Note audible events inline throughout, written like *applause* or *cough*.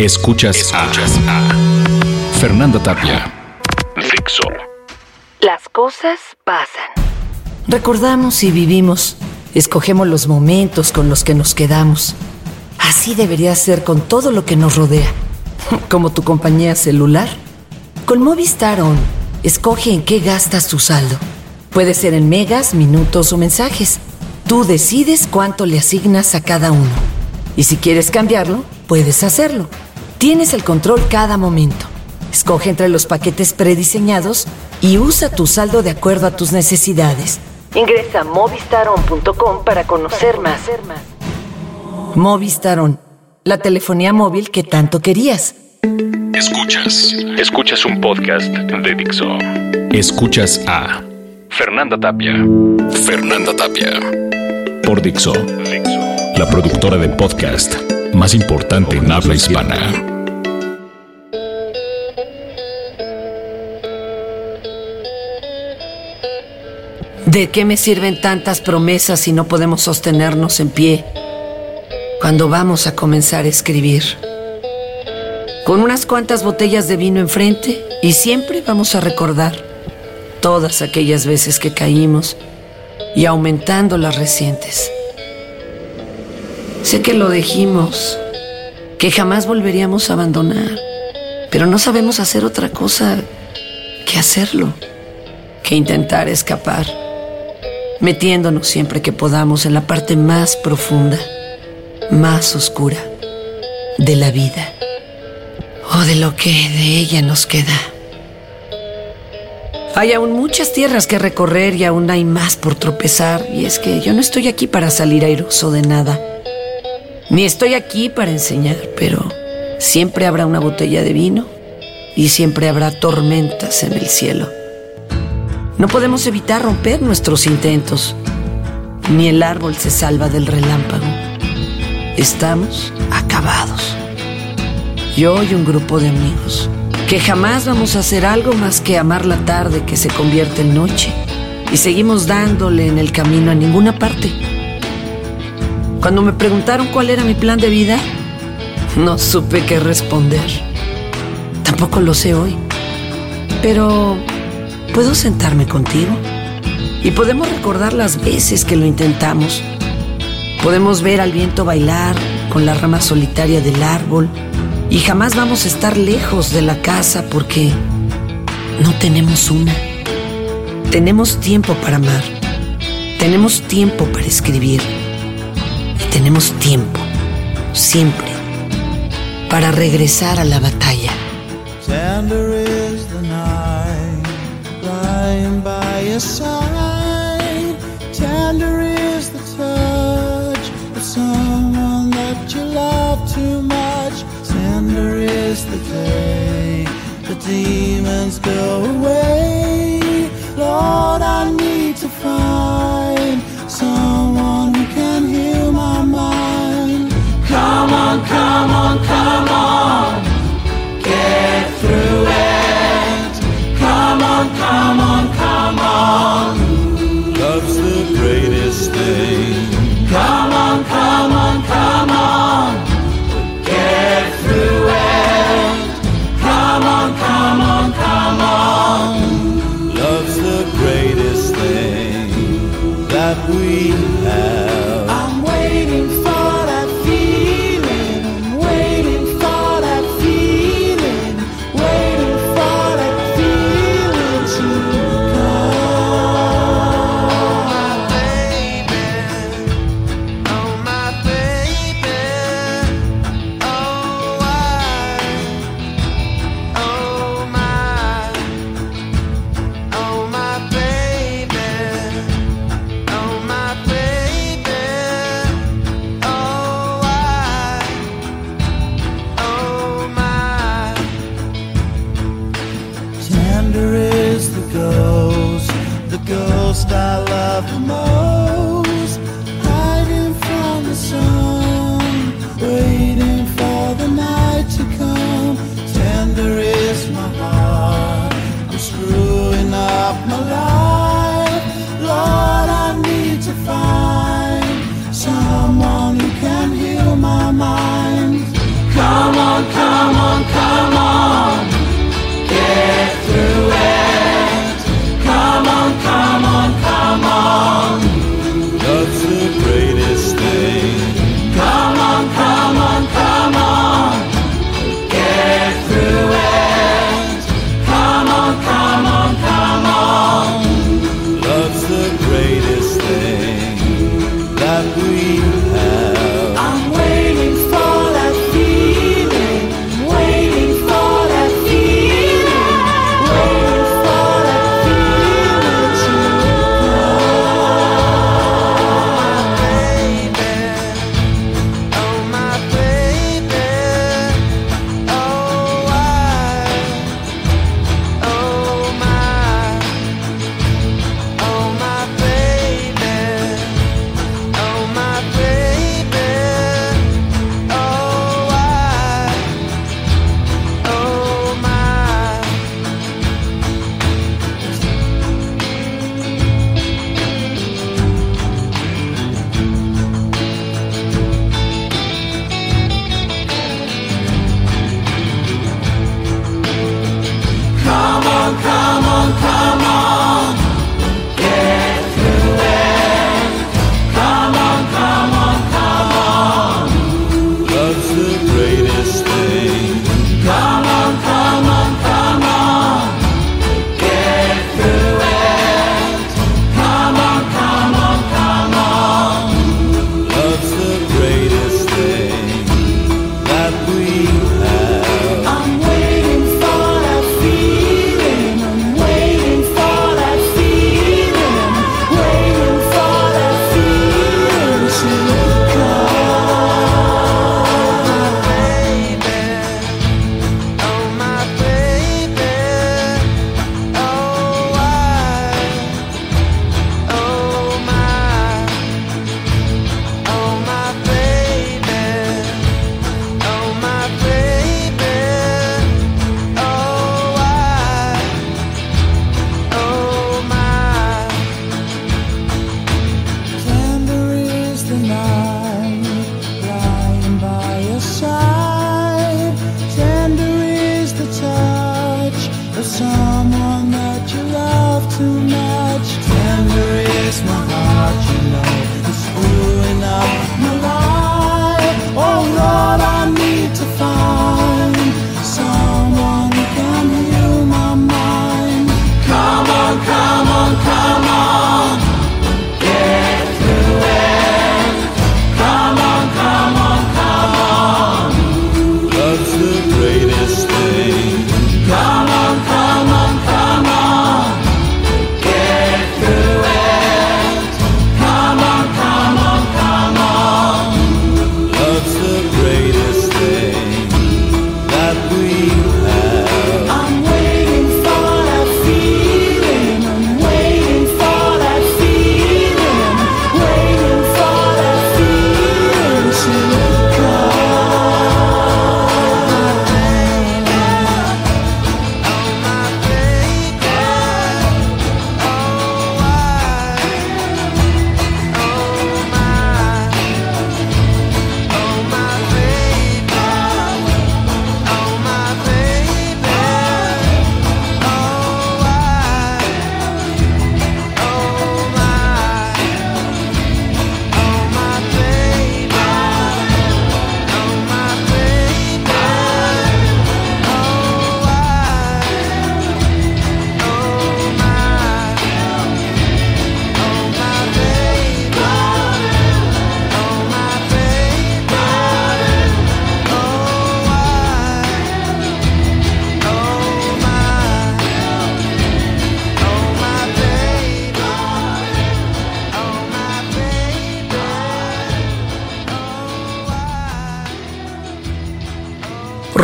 Escuchas, Escuchas a, Fernanda Tapia. Fixo. Las cosas pasan. Recordamos y vivimos. Escogemos los momentos con los que nos quedamos. Así debería ser con todo lo que nos rodea. *laughs* Como tu compañía celular. Con Movistar On, escoge en qué gastas tu saldo. Puede ser en megas, minutos o mensajes. Tú decides cuánto le asignas a cada uno. Y si quieres cambiarlo, puedes hacerlo. Tienes el control cada momento. Escoge entre los paquetes prediseñados y usa tu saldo de acuerdo a tus necesidades. Ingresa a movistaron.com para conocer más. Movistaron, la telefonía móvil que tanto querías. Escuchas. Escuchas un podcast de Dixo. Escuchas a Fernanda Tapia. Fernanda Tapia. Por Dixo. La productora de podcast más importante en habla hispana. ¿De qué me sirven tantas promesas si no podemos sostenernos en pie cuando vamos a comenzar a escribir? Con unas cuantas botellas de vino enfrente y siempre vamos a recordar todas aquellas veces que caímos y aumentando las recientes. Sé que lo dijimos, que jamás volveríamos a abandonar, pero no sabemos hacer otra cosa que hacerlo, que intentar escapar, metiéndonos siempre que podamos en la parte más profunda, más oscura de la vida o de lo que de ella nos queda. Hay aún muchas tierras que recorrer y aún hay más por tropezar. Y es que yo no estoy aquí para salir airoso de nada. Ni estoy aquí para enseñar, pero siempre habrá una botella de vino y siempre habrá tormentas en el cielo. No podemos evitar romper nuestros intentos. Ni el árbol se salva del relámpago. Estamos acabados. Yo y un grupo de amigos que jamás vamos a hacer algo más que amar la tarde que se convierte en noche y seguimos dándole en el camino a ninguna parte. Cuando me preguntaron cuál era mi plan de vida, no supe qué responder. Tampoco lo sé hoy. Pero puedo sentarme contigo y podemos recordar las veces que lo intentamos. Podemos ver al viento bailar con la rama solitaria del árbol y jamás vamos a estar lejos de la casa porque no tenemos una. Tenemos tiempo para amar. Tenemos tiempo para escribir. Y tenemos tiempo, siempre, para regresar a la batalla. Side. Tender is the touch of someone that you love too much. Tender is the day the demons go away.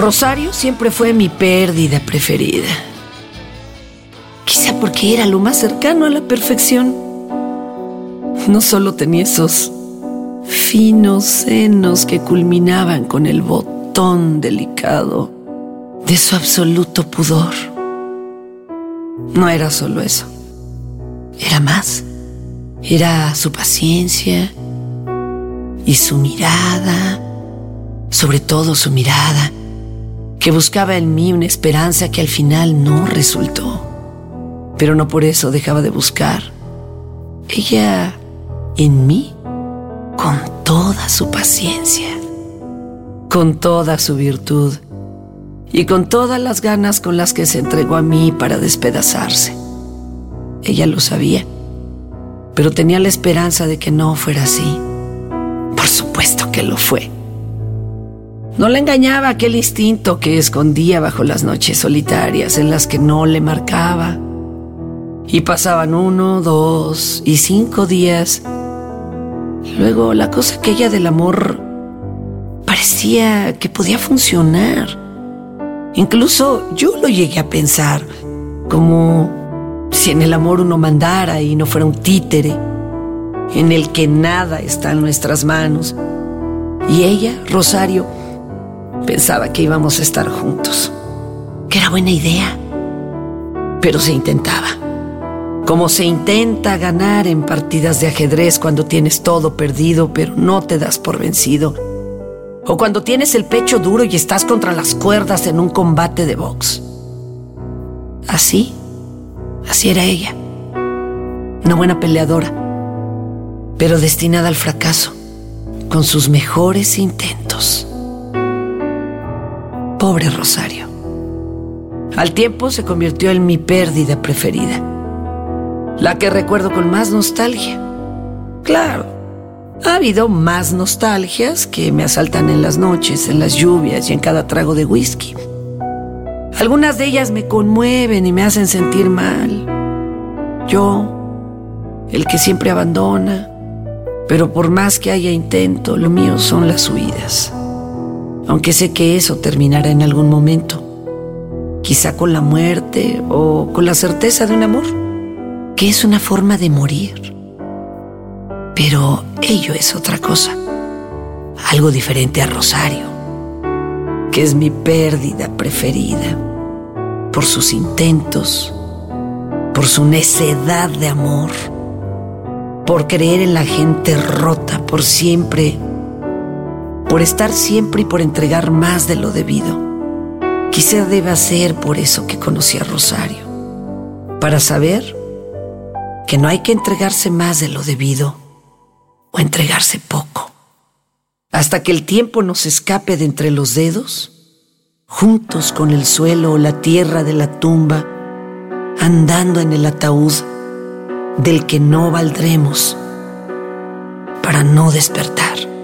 Rosario siempre fue mi pérdida preferida. Quizá porque era lo más cercano a la perfección. No solo tenía esos finos senos que culminaban con el botón delicado de su absoluto pudor. No era solo eso. Era más. Era su paciencia y su mirada, sobre todo su mirada que buscaba en mí una esperanza que al final no resultó. Pero no por eso dejaba de buscar. Ella en mí con toda su paciencia, con toda su virtud y con todas las ganas con las que se entregó a mí para despedazarse. Ella lo sabía, pero tenía la esperanza de que no fuera así. Por supuesto que lo fue. No le engañaba aquel instinto que escondía bajo las noches solitarias en las que no le marcaba. Y pasaban uno, dos y cinco días. Luego la cosa aquella del amor parecía que podía funcionar. Incluso yo lo llegué a pensar, como si en el amor uno mandara y no fuera un títere, en el que nada está en nuestras manos. Y ella, Rosario, Pensaba que íbamos a estar juntos, que era buena idea, pero se intentaba. Como se intenta ganar en partidas de ajedrez cuando tienes todo perdido, pero no te das por vencido. O cuando tienes el pecho duro y estás contra las cuerdas en un combate de box. Así, así era ella. Una buena peleadora, pero destinada al fracaso, con sus mejores intentos. Pobre Rosario. Al tiempo se convirtió en mi pérdida preferida, la que recuerdo con más nostalgia. Claro, ha habido más nostalgias que me asaltan en las noches, en las lluvias y en cada trago de whisky. Algunas de ellas me conmueven y me hacen sentir mal. Yo, el que siempre abandona, pero por más que haya intento, lo mío son las huidas aunque sé que eso terminará en algún momento, quizá con la muerte o con la certeza de un amor, que es una forma de morir. Pero ello es otra cosa, algo diferente a Rosario, que es mi pérdida preferida por sus intentos, por su necedad de amor, por creer en la gente rota, por siempre por estar siempre y por entregar más de lo debido. Quizá deba ser por eso que conocí a Rosario, para saber que no hay que entregarse más de lo debido o entregarse poco. Hasta que el tiempo nos escape de entre los dedos, juntos con el suelo o la tierra de la tumba, andando en el ataúd del que no valdremos para no despertar.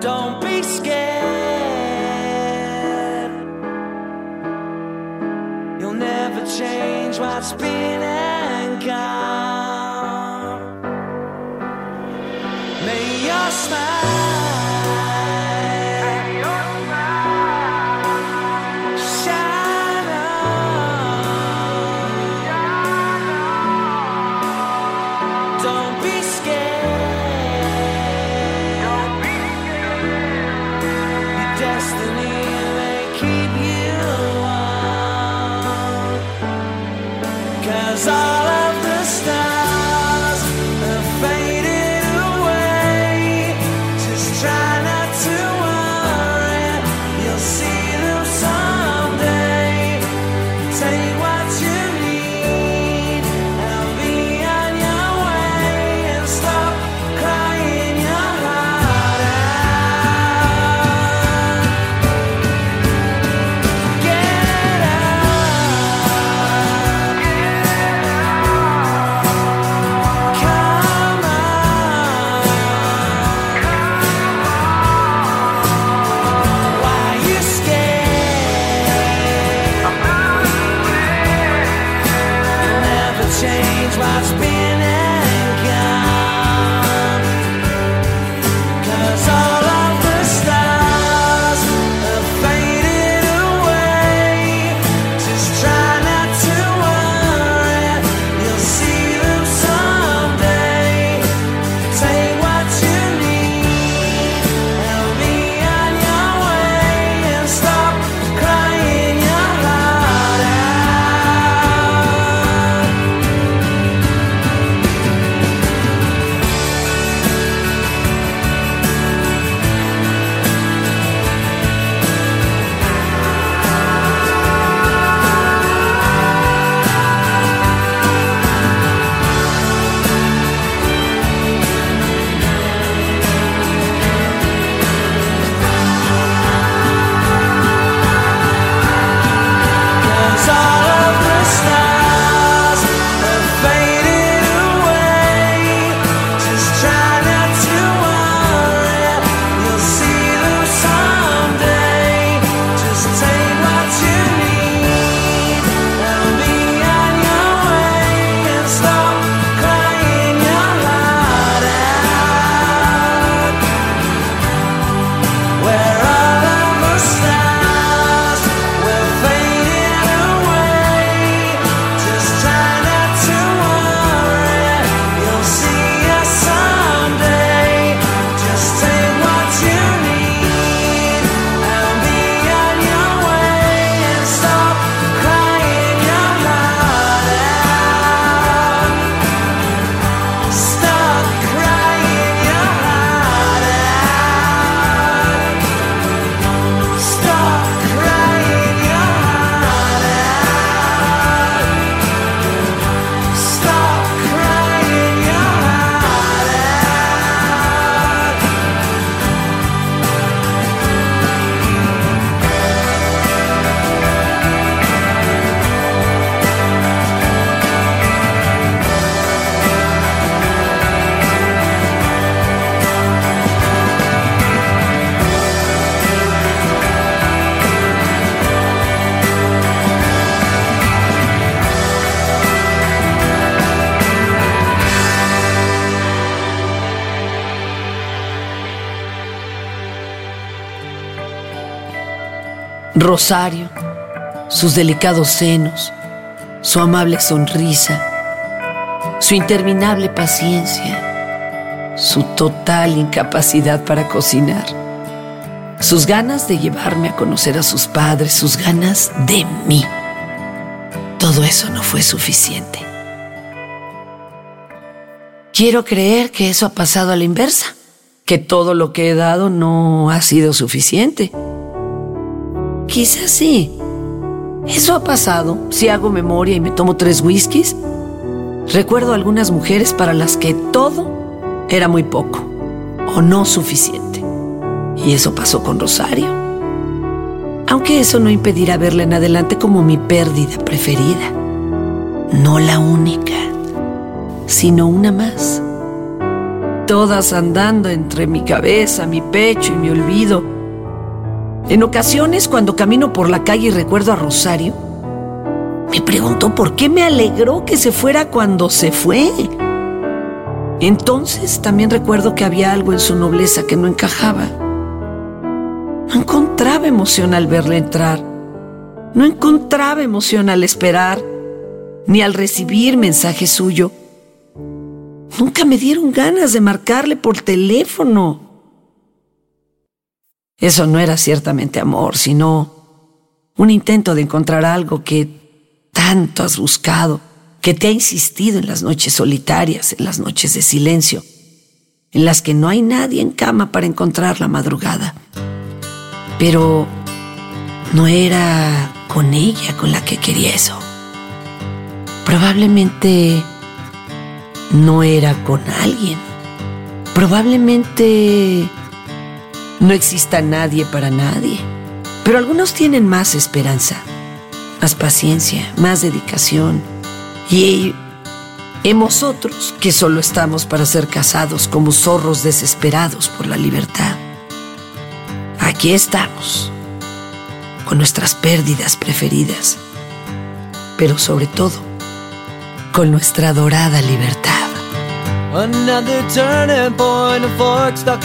Don't be scared. You'll never change what's been and gone. change what's been Rosario, sus delicados senos, su amable sonrisa, su interminable paciencia, su total incapacidad para cocinar, sus ganas de llevarme a conocer a sus padres, sus ganas de mí. Todo eso no fue suficiente. Quiero creer que eso ha pasado a la inversa, que todo lo que he dado no ha sido suficiente Quizás sí. Eso ha pasado si hago memoria y me tomo tres whiskies. Recuerdo algunas mujeres para las que todo era muy poco o no suficiente. Y eso pasó con Rosario. Aunque eso no impedirá verla en adelante como mi pérdida preferida. No la única, sino una más. Todas andando entre mi cabeza, mi pecho y mi olvido en ocasiones, cuando camino por la calle y recuerdo a Rosario, me pregunto por qué me alegró que se fuera cuando se fue. Entonces también recuerdo que había algo en su nobleza que no encajaba. No encontraba emoción al verle entrar. No encontraba emoción al esperar, ni al recibir mensaje suyo. Nunca me dieron ganas de marcarle por teléfono. Eso no era ciertamente amor, sino un intento de encontrar algo que tanto has buscado, que te ha insistido en las noches solitarias, en las noches de silencio, en las que no hay nadie en cama para encontrar la madrugada. Pero no era con ella con la que quería eso. Probablemente no era con alguien. Probablemente no exista nadie para nadie. Pero algunos tienen más esperanza, más paciencia, más dedicación. Y hemos otros que solo estamos para ser casados como zorros desesperados por la libertad. Aquí estamos, con nuestras pérdidas preferidas, pero sobre todo, con nuestra dorada libertad. Fork stuck.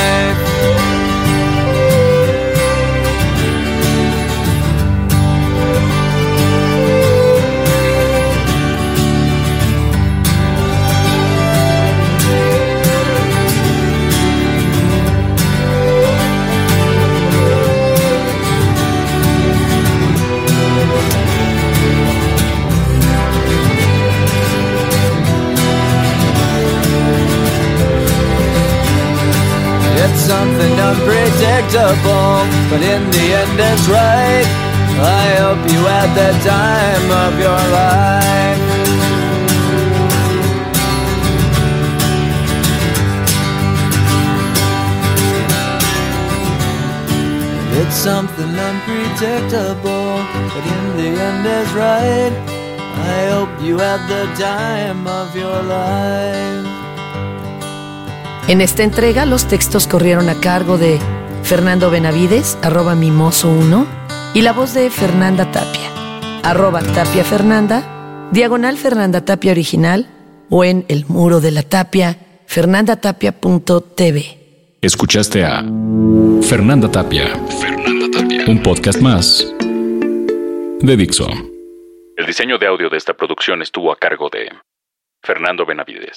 It's right. I hope you had the time of your life. It's something unpredictable, but in the end is right. I hope you had the time of your life. En esta entrega los textos corrieron a cargo de Fernando Benavides, arroba mimoso1, y la voz de Fernanda Tapia, arroba Tapia Fernanda, diagonal Fernanda Tapia original, o en el muro de la tapia, fernandatapia.tv. Escuchaste a Fernanda Tapia. Fernanda Tapia. Un podcast más de Dixo. El diseño de audio de esta producción estuvo a cargo de Fernando Benavides.